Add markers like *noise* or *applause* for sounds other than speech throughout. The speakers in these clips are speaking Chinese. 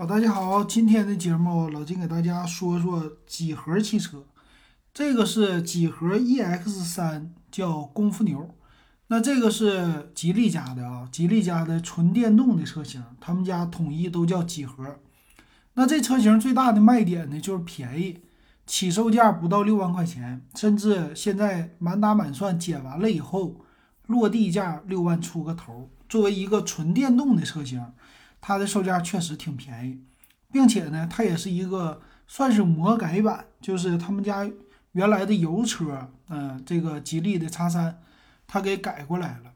好，大家好，今天的节目老金给大家说说几何汽车。这个是几何 EX 三，叫功夫牛。那这个是吉利家的啊，吉利家的纯电动的车型，他们家统一都叫几何。那这车型最大的卖点呢，就是便宜，起售价不到六万块钱，甚至现在满打满算减完了以后，落地价六万出个头。作为一个纯电动的车型。它的售价确实挺便宜，并且呢，它也是一个算是魔改版，就是他们家原来的油车，嗯，这个吉利的叉三，它给改过来了，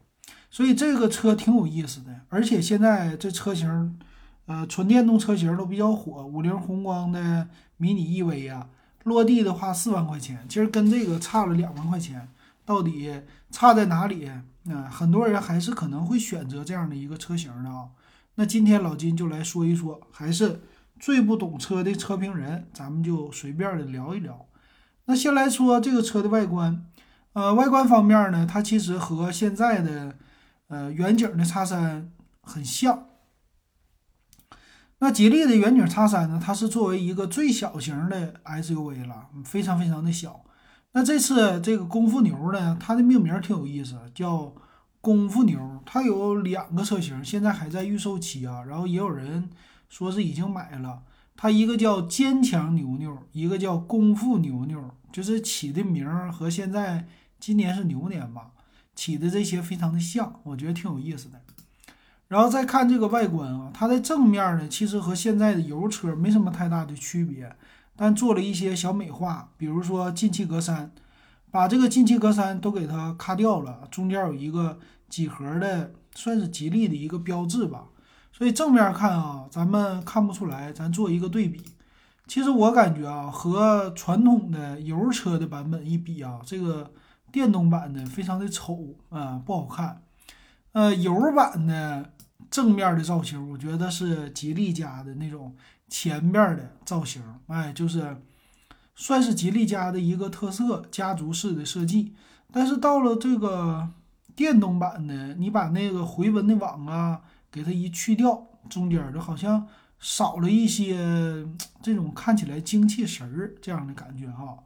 所以这个车挺有意思的。而且现在这车型，呃，纯电动车型都比较火，五菱宏光的迷你 EV 啊，落地的话四万块钱，其实跟这个差了两万块钱，到底差在哪里？嗯，很多人还是可能会选择这样的一个车型的啊。那今天老金就来说一说，还是最不懂车的车评人，咱们就随便的聊一聊。那先来说这个车的外观，呃，外观方面呢，它其实和现在的呃远景的叉三很像。那吉利的远景叉三呢，它是作为一个最小型的 SUV 了，非常非常的小。那这次这个功夫牛呢，它的命名挺有意思，叫。功夫牛，它有两个车型，现在还在预售期啊。然后也有人说是已经买了。它一个叫坚强牛牛，一个叫功夫牛牛，就是起的名儿和现在今年是牛年吧，起的这些非常的像，我觉得挺有意思的。然后再看这个外观啊，它的正面呢，其实和现在的油车没什么太大的区别，但做了一些小美化，比如说进气格栅，把这个进气格栅都给它咔掉了，中间有一个。几何的算是吉利的一个标志吧，所以正面看啊，咱们看不出来。咱做一个对比，其实我感觉啊，和传统的油车的版本一比啊，这个电动版的非常的丑啊，不好看。呃，油版的正面的造型，我觉得是吉利家的那种前面的造型，哎，就是算是吉利家的一个特色，家族式的设计。但是到了这个。电动版的，你把那个回纹的网啊，给它一去掉，中间就好像少了一些这种看起来精气神儿这样的感觉哈。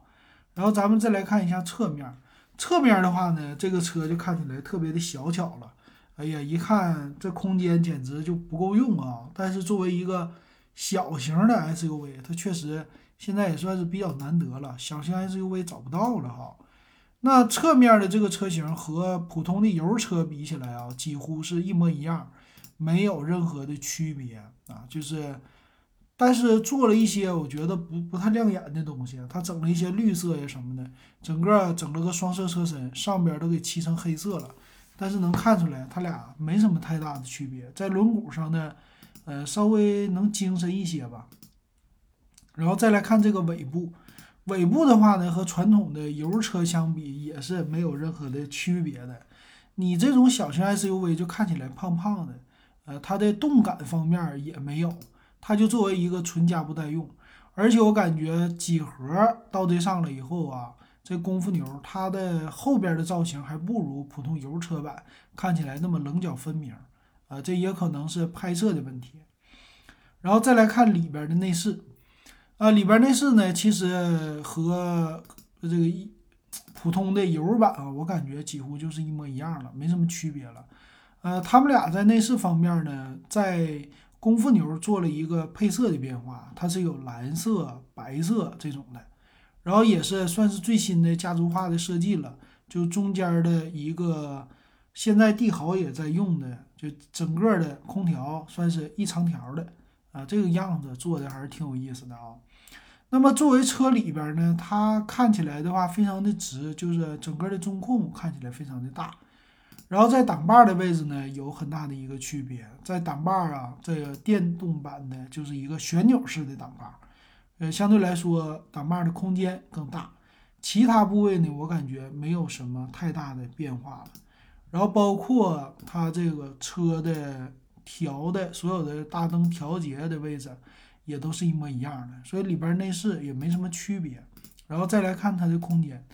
然后咱们再来看一下侧面，侧面的话呢，这个车就看起来特别的小巧了。哎呀，一看这空间简直就不够用啊！但是作为一个小型的 SUV，它确实现在也算是比较难得了，小型 SUV 找不到了哈。那侧面的这个车型和普通的油车比起来啊，几乎是一模一样，没有任何的区别啊。就是，但是做了一些我觉得不不太亮眼的东西，它整了一些绿色呀什么的，整个整了个双色车身，上边都给漆成黑色了。但是能看出来，它俩没什么太大的区别，在轮毂上呢，呃，稍微能精神一些吧。然后再来看这个尾部。尾部的话呢，和传统的油车相比，也是没有任何的区别的。你这种小型 SUV 就看起来胖胖的，呃，它的动感方面也没有，它就作为一个纯家不代用。而且我感觉几何到这上了以后啊，这功夫牛它的后边的造型还不如普通油车版看起来那么棱角分明，啊，这也可能是拍摄的问题。然后再来看里边的内饰。啊，里边内饰呢，其实和这个一普通的油版啊，我感觉几乎就是一模一样了，没什么区别了。呃，他们俩在内饰方面呢，在功夫牛做了一个配色的变化，它是有蓝色、白色这种的，然后也是算是最新的家族化的设计了，就中间的一个现在帝豪也在用的，就整个的空调算是一长条的啊，这个样子做的还是挺有意思的啊。那么作为车里边呢，它看起来的话非常的直，就是整个的中控看起来非常的大。然后在挡把的位置呢，有很大的一个区别，在挡把啊，这个电动版的就是一个旋钮式的挡把，呃，相对来说挡把的空间更大。其他部位呢，我感觉没有什么太大的变化了。然后包括它这个车的调的所有的大灯调节的位置。也都是一模一样的，所以里边内饰也没什么区别。然后再来看它的空间，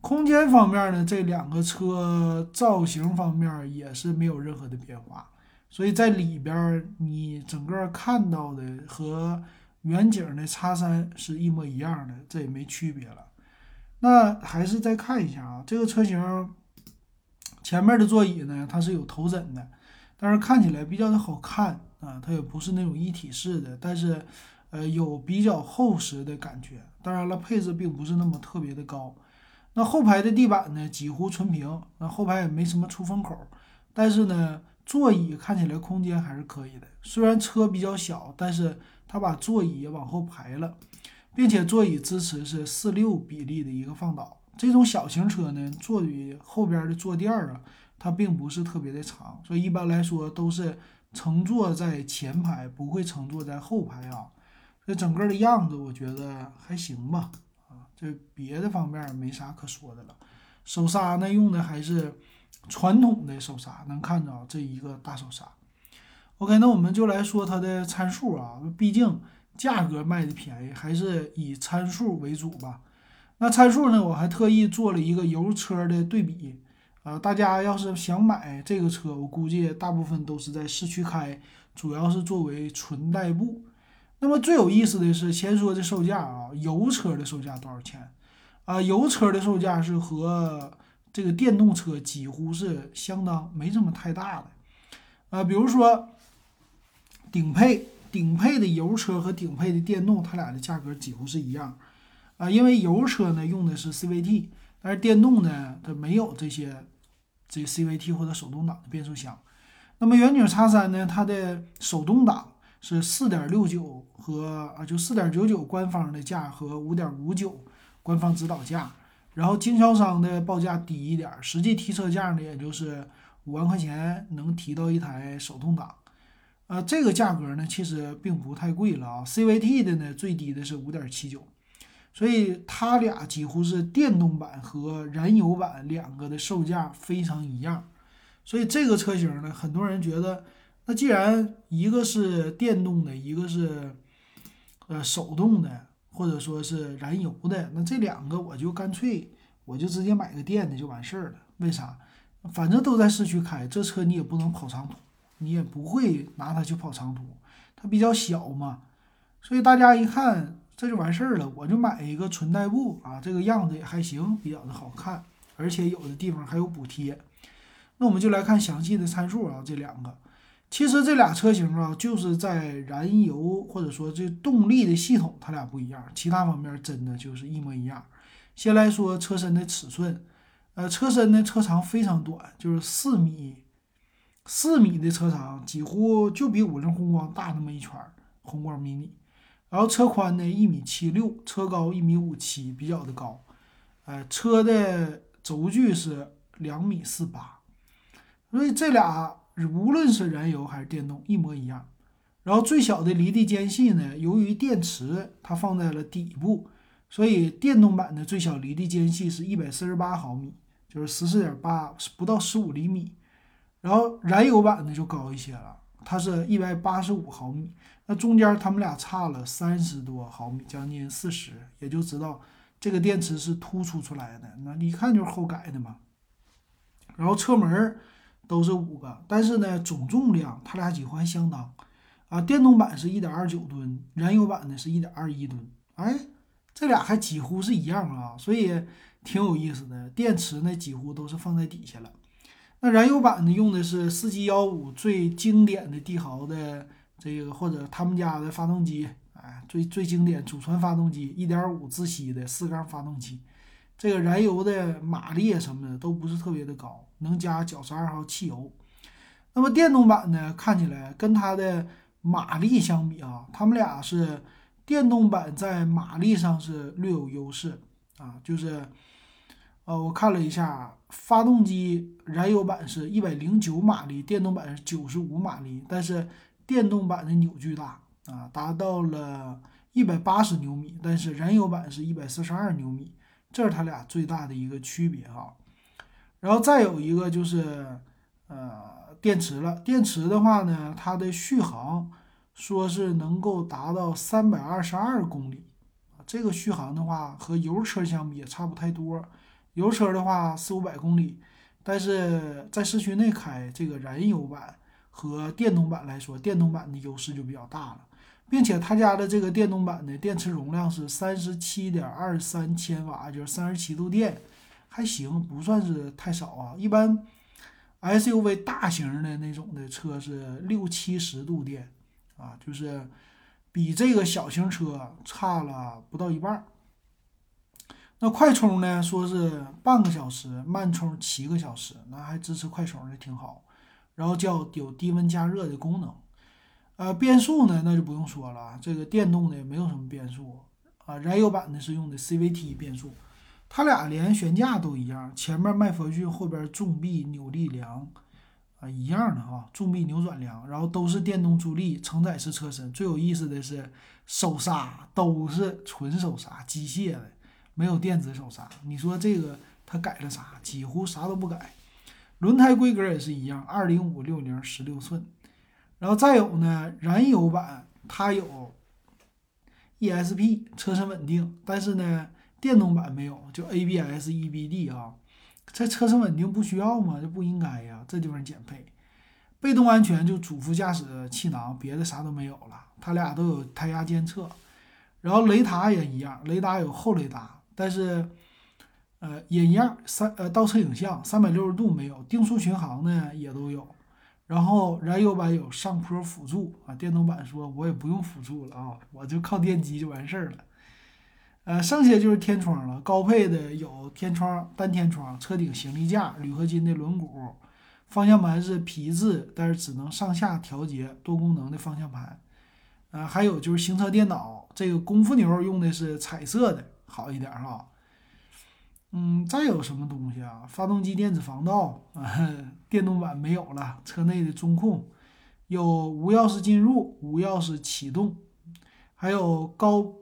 空间方面呢，这两个车造型方面也是没有任何的变化。所以在里边你整个看到的和远景的叉三是一模一样的，这也没区别了。那还是再看一下啊，这个车型前面的座椅呢，它是有头枕的，但是看起来比较的好看啊，它也不是那种一体式的，但是呃有比较厚实的感觉。当然了，配置并不是那么特别的高。那后排的地板呢，几乎纯平，那后排也没什么出风口，但是呢，座椅看起来空间还是可以的。虽然车比较小，但是它把座椅往后排了，并且座椅支持是四六比例的一个放倒。这种小型车呢，座椅后边的坐垫啊，它并不是特别的长，所以一般来说都是乘坐在前排，不会乘坐在后排啊。这整个的样子，我觉得还行吧。啊这别的方面没啥可说的了，手刹呢用的还是传统的手刹，能看着这一个大手刹。OK，那我们就来说它的参数啊，毕竟价格卖的便宜，还是以参数为主吧。那参数呢，我还特意做了一个油车的对比，呃，大家要是想买这个车，我估计大部分都是在市区开，主要是作为纯代步。那么最有意思的是，先说这售价啊，油车的售价多少钱？啊，油车的售价是和这个电动车几乎是相当，没什么太大的。啊，比如说顶配，顶配的油车和顶配的电动，它俩的价格几乎是一样。啊，因为油车呢用的是 CVT，但是电动呢它没有这些这 CVT 或者手动挡的变速箱。那么远景 X 三呢，它的手动挡是四点六九。和啊，就四点九九官方的价和五点五九官方指导价，然后经销商的报价低一点，实际提车价呢，也就是五万块钱能提到一台手动挡，呃，这个价格呢其实并不太贵了啊。CVT 的呢最低的是五点七九，所以它俩几乎是电动版和燃油版两个的售价非常一样，所以这个车型呢，很多人觉得，那既然一个是电动的，一个是呃，手动的或者说是燃油的，那这两个我就干脆我就直接买个电的就完事儿了。为啥？反正都在市区开，这车你也不能跑长途，你也不会拿它去跑长途，它比较小嘛。所以大家一看这就完事儿了，我就买一个纯代步啊，这个样子也还行，比较的好看，而且有的地方还有补贴。那我们就来看详细的参数啊，这两个。其实这俩车型啊，就是在燃油或者说这动力的系统，它俩不一样，其他方面真的就是一模一样。先来说车身的尺寸，呃，车身的车长非常短，就是四米，四米的车长，几乎就比五菱宏光大那么一圈儿，宏光 mini。然后车宽呢一米七六，车高一米五七，比较的高。呃，车的轴距是两米四八，所以这俩。无论是燃油还是电动，一模一样。然后最小的离地间隙呢，由于电池它放在了底部，所以电动版的最小离地间隙是一百四十八毫米，就是十四点八，不到十五厘米。然后燃油版的就高一些了，它是一百八十五毫米。那中间它们俩差了三十多毫米，将近四十，也就知道这个电池是突出出来的，那一看就是后改的嘛。然后车门。都是五个，但是呢，总重量它俩几乎还相当啊。电动版是一点二九吨，燃油版呢是一点二一吨，哎，这俩还几乎是一样啊，所以挺有意思的。电池呢几乎都是放在底下了。那燃油版呢用的是四 G 幺五最经典的帝豪的这个或者他们家的发动机，哎，最最经典祖传发动机，一点五自吸的四缸发动机。这个燃油的马力什么的都不是特别的高，能加九十二号汽油。那么电动版呢，看起来跟它的马力相比啊，它们俩是电动版在马力上是略有优势啊，就是呃，我看了一下，发动机燃油版是一百零九马力，电动版是九十五马力，但是电动版的扭矩大啊，达到了一百八十牛米，但是燃油版是一百四十二牛米。这是它俩最大的一个区别哈，然后再有一个就是，呃，电池了。电池的话呢，它的续航说是能够达到三百二十二公里，这个续航的话和油车相比也差不太多。油车的话四五百公里，但是在市区内开这个燃油版和电动版来说，电动版的优势就比较大了，并且他家的这个电动版的电池容量是三十七点二三千瓦，就是三十七度电，还行，不算是太少啊。一般 SUV 大型的那种的车是六七十度电啊，就是比这个小型车差了不到一半。那快充呢？说是半个小时，慢充七个小时，那还支持快充的挺好。然后叫有低温加热的功能。呃，变速呢，那就不用说了，这个电动的没有什么变速啊。燃油版的是用的 CVT 变速，它俩连悬架都一样，前面麦弗逊，后边重臂扭力梁啊，一样的哈，重臂扭转梁，然后都是电动助力，承载式车身。最有意思的是手刹都是纯手刹，机械的。没有电子手刹，你说这个它改了啥？几乎啥都不改。轮胎规格也是一样，二零五六零十六寸。然后再有呢，燃油版它有 ESP 车身稳定，但是呢，电动版没有，就 ABS、EBD 啊。这车身稳定不需要吗？这不应该呀，这地方减配。被动安全就主副驾驶气囊，别的啥都没有了。它俩都有胎压监测，然后雷达也一样，雷达有后雷达。但是，呃，也一样，三呃倒车影像三百六十度没有，定速巡航呢也都有，然后燃油版有上坡辅助啊，电动版说我也不用辅助了啊，我就靠电机就完事儿了，呃，剩下就是天窗了，高配的有天窗、单天窗、车顶行李架、铝合金的轮毂，方向盘是皮质，但是只能上下调节，多功能的方向盘，呃，还有就是行车电脑，这个功夫牛用的是彩色的。好一点哈，嗯，再有什么东西啊？发动机电子防盗啊，*laughs* 电动版没有了。车内的中控有无钥匙进入、无钥匙启动，还有高，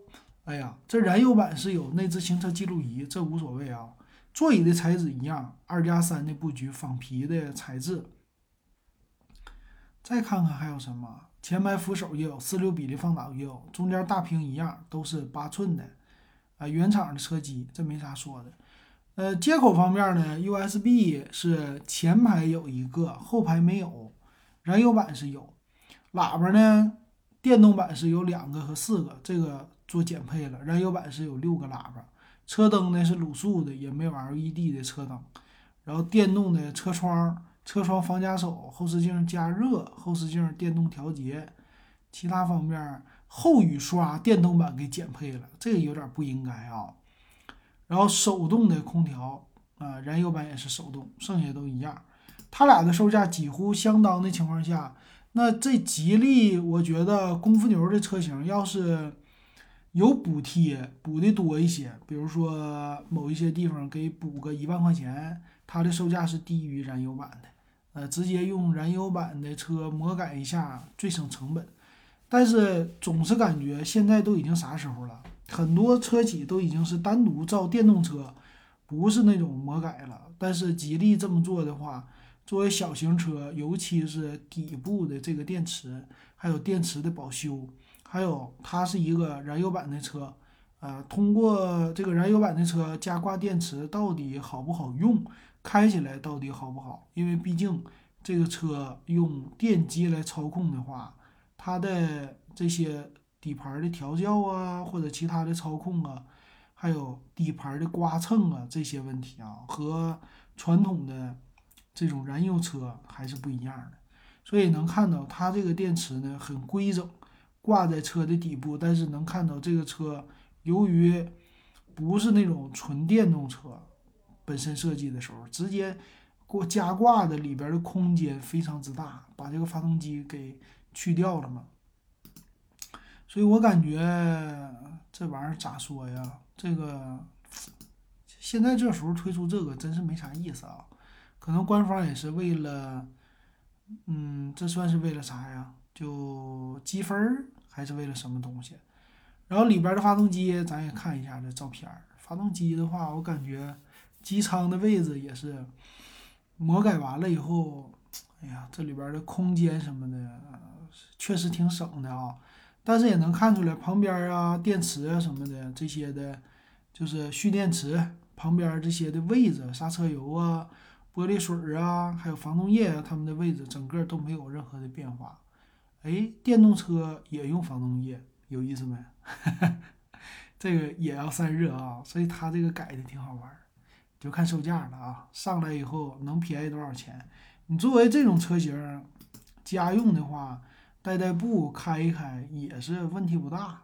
哎呀，这燃油版是有内置行车记录仪，这无所谓啊。座椅的材质一样，二加三的布局，仿皮的材质。再看看还有什么？前排扶手也有，四六比例放倒也有，中间大屏一样，都是八寸的。啊，原厂的车机，这没啥说的。呃，接口方面呢，USB 是前排有一个，后排没有。燃油版是有。喇叭呢，电动版是有两个和四个，这个做减配了。燃油版是有六个喇叭。车灯呢是卤素的，也没有 LED 的车灯。然后电动的车窗、车窗防夹手、后视镜加热、后视镜电动调节。其他方面。后雨刷电动版给减配了，这个有点不应该啊。然后手动的空调啊，燃油版也是手动，剩下都一样。它俩的售价几乎相当的情况下，那这吉利，我觉得功夫牛的车型要是有补贴，补的多一些，比如说某一些地方给补个一万块钱，它的售价是低于燃油版的。呃，直接用燃油版的车魔改一下，最省成本。但是总是感觉现在都已经啥时候了，很多车企都已经是单独造电动车，不是那种魔改了。但是吉利这么做的话，作为小型车，尤其是底部的这个电池，还有电池的保修，还有它是一个燃油版的车，呃，通过这个燃油版的车加挂电池到底好不好用，开起来到底好不好？因为毕竟这个车用电机来操控的话。它的这些底盘的调教啊，或者其他的操控啊，还有底盘的刮蹭啊，这些问题啊，和传统的这种燃油车还是不一样的。所以能看到它这个电池呢很规整，挂在车的底部，但是能看到这个车由于不是那种纯电动车本身设计的时候，直接过加挂的里边的空间非常之大，把这个发动机给。去掉了嘛，所以我感觉这玩意儿咋说呀？这个现在这时候推出这个真是没啥意思啊。可能官方也是为了，嗯，这算是为了啥呀？就积分儿还是为了什么东西？然后里边的发动机咱也看一下这照片儿。发动机的话，我感觉机舱的位置也是魔改完了以后，哎呀，这里边的空间什么的。确实挺省的啊，但是也能看出来旁边啊电池啊什么的这些的，就是蓄电池旁边这些的位置，刹车油啊、玻璃水啊，还有防冻液啊，它们的位置整个都没有任何的变化。哎，电动车也用防冻液，有意思没？*laughs* 这个也要散热啊，所以它这个改的挺好玩儿，就看售价了啊。上来以后能便宜多少钱？你作为这种车型，家用的话，代代步开一开也是问题不大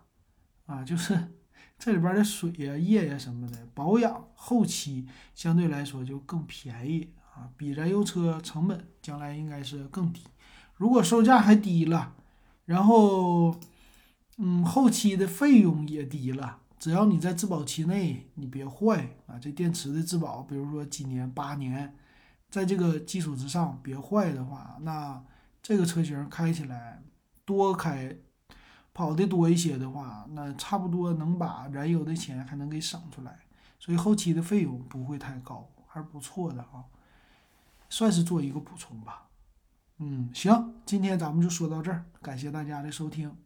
啊。就是 *laughs* 这里边的水呀、液呀什么的，保养后期相对来说就更便宜啊，比燃油车成本将来应该是更低。如果售价还低了，然后嗯后期的费用也低了。只要你在质保期内，你别坏啊！这电池的质保，比如说几年、八年，在这个基础之上别坏的话，那这个车型开起来多开，跑的多一些的话，那差不多能把燃油的钱还能给省出来，所以后期的费用不会太高，还是不错的啊，算是做一个补充吧。嗯，行，今天咱们就说到这儿，感谢大家的收听。